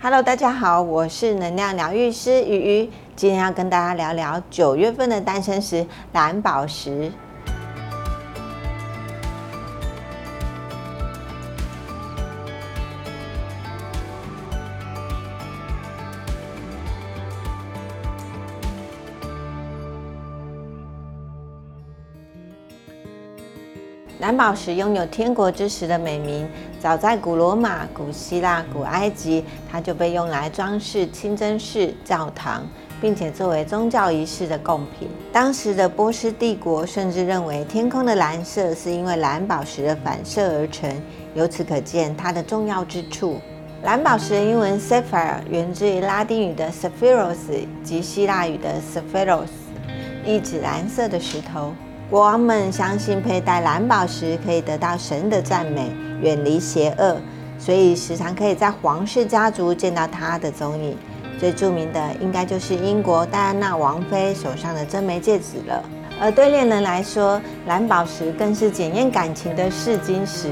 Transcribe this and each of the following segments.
Hello，大家好，我是能量疗愈师鱼鱼，今天要跟大家聊聊九月份的诞生石蓝宝石。蓝宝石拥有“天国之石”的美名，早在古罗马、古希腊、古埃及，它就被用来装饰清真寺、教堂，并且作为宗教仪式的贡品。当时的波斯帝国甚至认为天空的蓝色是因为蓝宝石的反射而成，由此可见它的重要之处。蓝宝石的英文 sapphire 源自于拉丁语的 saphiros 及希腊语的 saphiros，意指蓝色的石头。国王们相信佩戴蓝宝石可以得到神的赞美，远离邪恶，所以时常可以在皇室家族见到它的踪影。最著名的应该就是英国戴安娜王妃手上的真眉戒指了。而对恋人来说，蓝宝石更是检验感情的试金石。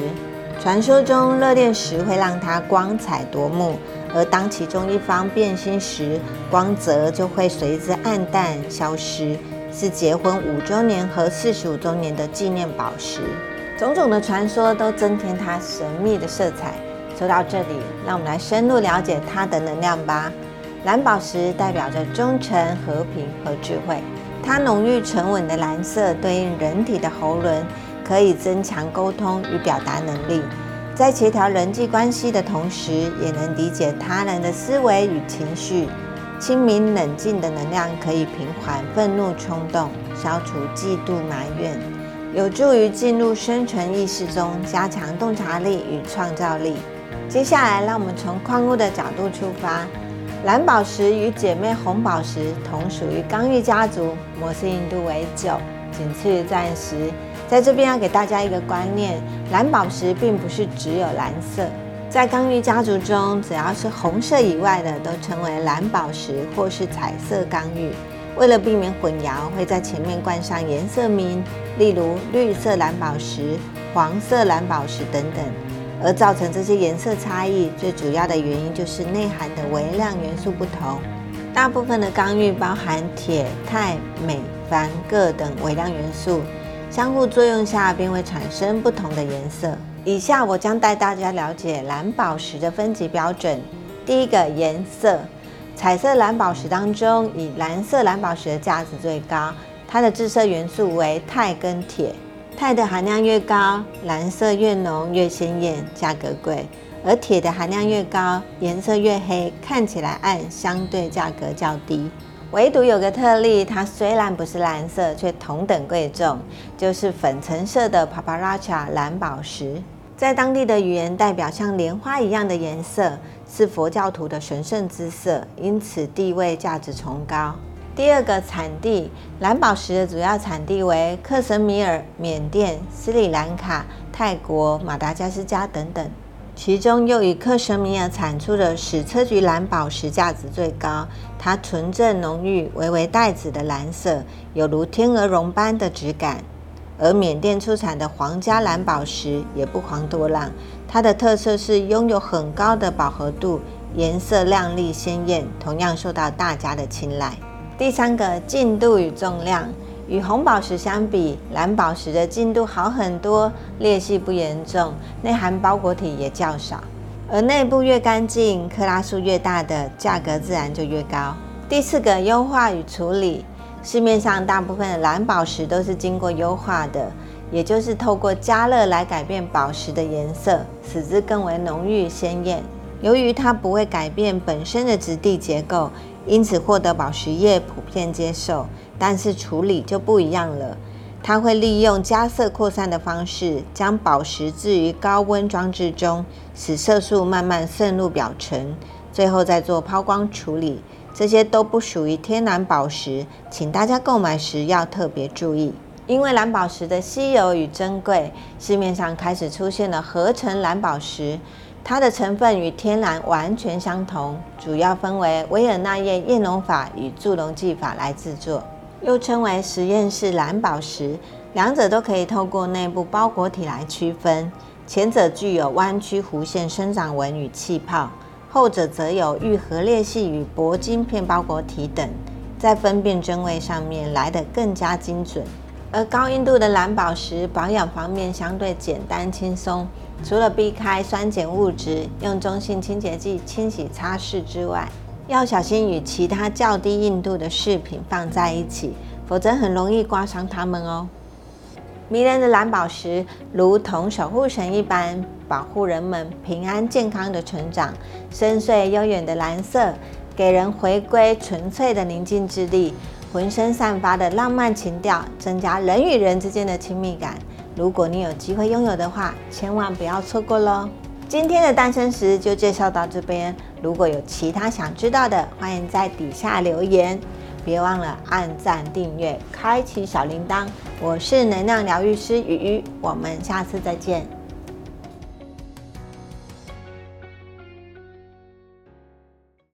传说中，热恋时会让它光彩夺目，而当其中一方变心时，光泽就会随之暗淡消失。是结婚五周年和四十五周年的纪念宝石，种种的传说都增添它神秘的色彩。说到这里，让我们来深入了解它的能量吧。蓝宝石代表着忠诚、和平和智慧，它浓郁沉稳的蓝色对应人体的喉轮，可以增强沟通与表达能力，在协调人际关系的同时，也能理解他人的思维与情绪。清明冷静的能量可以平缓愤怒冲动，消除嫉妒埋怨，有助于进入生存意识中，加强洞察力与创造力。接下来，让我们从矿物的角度出发。蓝宝石与姐妹红宝石同属于刚玉家族，摩斯硬度为九，仅次于钻石。在这边要给大家一个观念：蓝宝石并不是只有蓝色。在刚玉家族中，只要是红色以外的，都称为蓝宝石或是彩色刚玉。为了避免混淆，会在前面冠上颜色名，例如绿色蓝宝石、黄色蓝宝石等等。而造成这些颜色差异，最主要的原因就是内含的微量元素不同。大部分的刚玉包含铁、钛、镁、钒、铬等微量元素，相互作用下便会产生不同的颜色。以下我将带大家了解蓝宝石的分级标准。第一个颜色，彩色蓝宝石当中，以蓝色蓝宝石的价值最高，它的致色元素为钛跟铁，钛的含量越高，蓝色越浓越鲜艳，价格贵；而铁的含量越高，颜色越黑，看起来暗，相对价格较低。唯独有个特例，它虽然不是蓝色，却同等贵重，就是粉橙色的 Paparacha 蓝宝石。在当地的语言代表像莲花一样的颜色，是佛教徒的神圣之色，因此地位价值崇高。第二个产地，蓝宝石的主要产地为克什米尔、缅甸、斯里兰卡、泰国、马达加斯加等等，其中又以克什米尔产出的矢车菊蓝宝石价值最高。它纯正浓郁、微微带紫的蓝色，有如天鹅绒般的质感。而缅甸出产的皇家蓝宝石也不遑多让，它的特色是拥有很高的饱和度，颜色亮丽鲜艳，同样受到大家的青睐。第三个，净度与重量，与红宝石相比，蓝宝石的净度好很多，裂隙不严重，内含包裹体也较少，而内部越干净，克拉数越大的，价格自然就越高。第四个，优化与处理。市面上大部分的蓝宝石都是经过优化的，也就是透过加热来改变宝石的颜色，使之更为浓郁鲜艳。由于它不会改变本身的质地结构，因此获得宝石业普遍接受。但是处理就不一样了，它会利用加色扩散的方式，将宝石置于高温装置中，使色素慢慢渗入表层，最后再做抛光处理。这些都不属于天然宝石，请大家购买时要特别注意。因为蓝宝石的稀有与珍贵，市面上开始出现了合成蓝宝石，它的成分与天然完全相同，主要分为维尔纳叶验溶法与助溶技法来制作，又称为实验室蓝宝石。两者都可以透过内部包裹体来区分，前者具有弯曲弧线生长纹与气泡。后者则有愈合裂隙与铂金片包裹体等，在分辨真伪上面来得更加精准。而高硬度的蓝宝石保养方面相对简单轻松，除了避开酸碱物质，用中性清洁剂清洗擦拭之外，要小心与其他较低硬度的饰品放在一起，否则很容易刮伤它们哦。迷人的蓝宝石如同守护神一般，保护人们平安健康的成长。深邃悠远的蓝色，给人回归纯粹的宁静之力。浑身散发的浪漫情调，增加人与人之间的亲密感。如果你有机会拥有的话，千万不要错过喽！今天的诞生石就介绍到这边。如果有其他想知道的，欢迎在底下留言。别忘了按赞、订阅、开启小铃铛。我是能量疗愈师雨雨，我们下次再见。